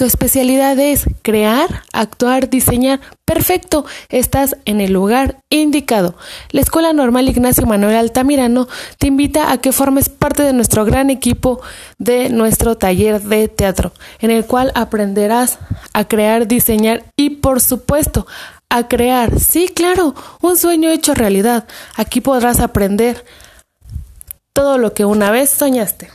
Tu especialidad es crear, actuar, diseñar. Perfecto, estás en el lugar indicado. La Escuela Normal Ignacio Manuel Altamirano te invita a que formes parte de nuestro gran equipo de nuestro taller de teatro, en el cual aprenderás a crear, diseñar y por supuesto a crear. Sí, claro, un sueño hecho realidad. Aquí podrás aprender todo lo que una vez soñaste.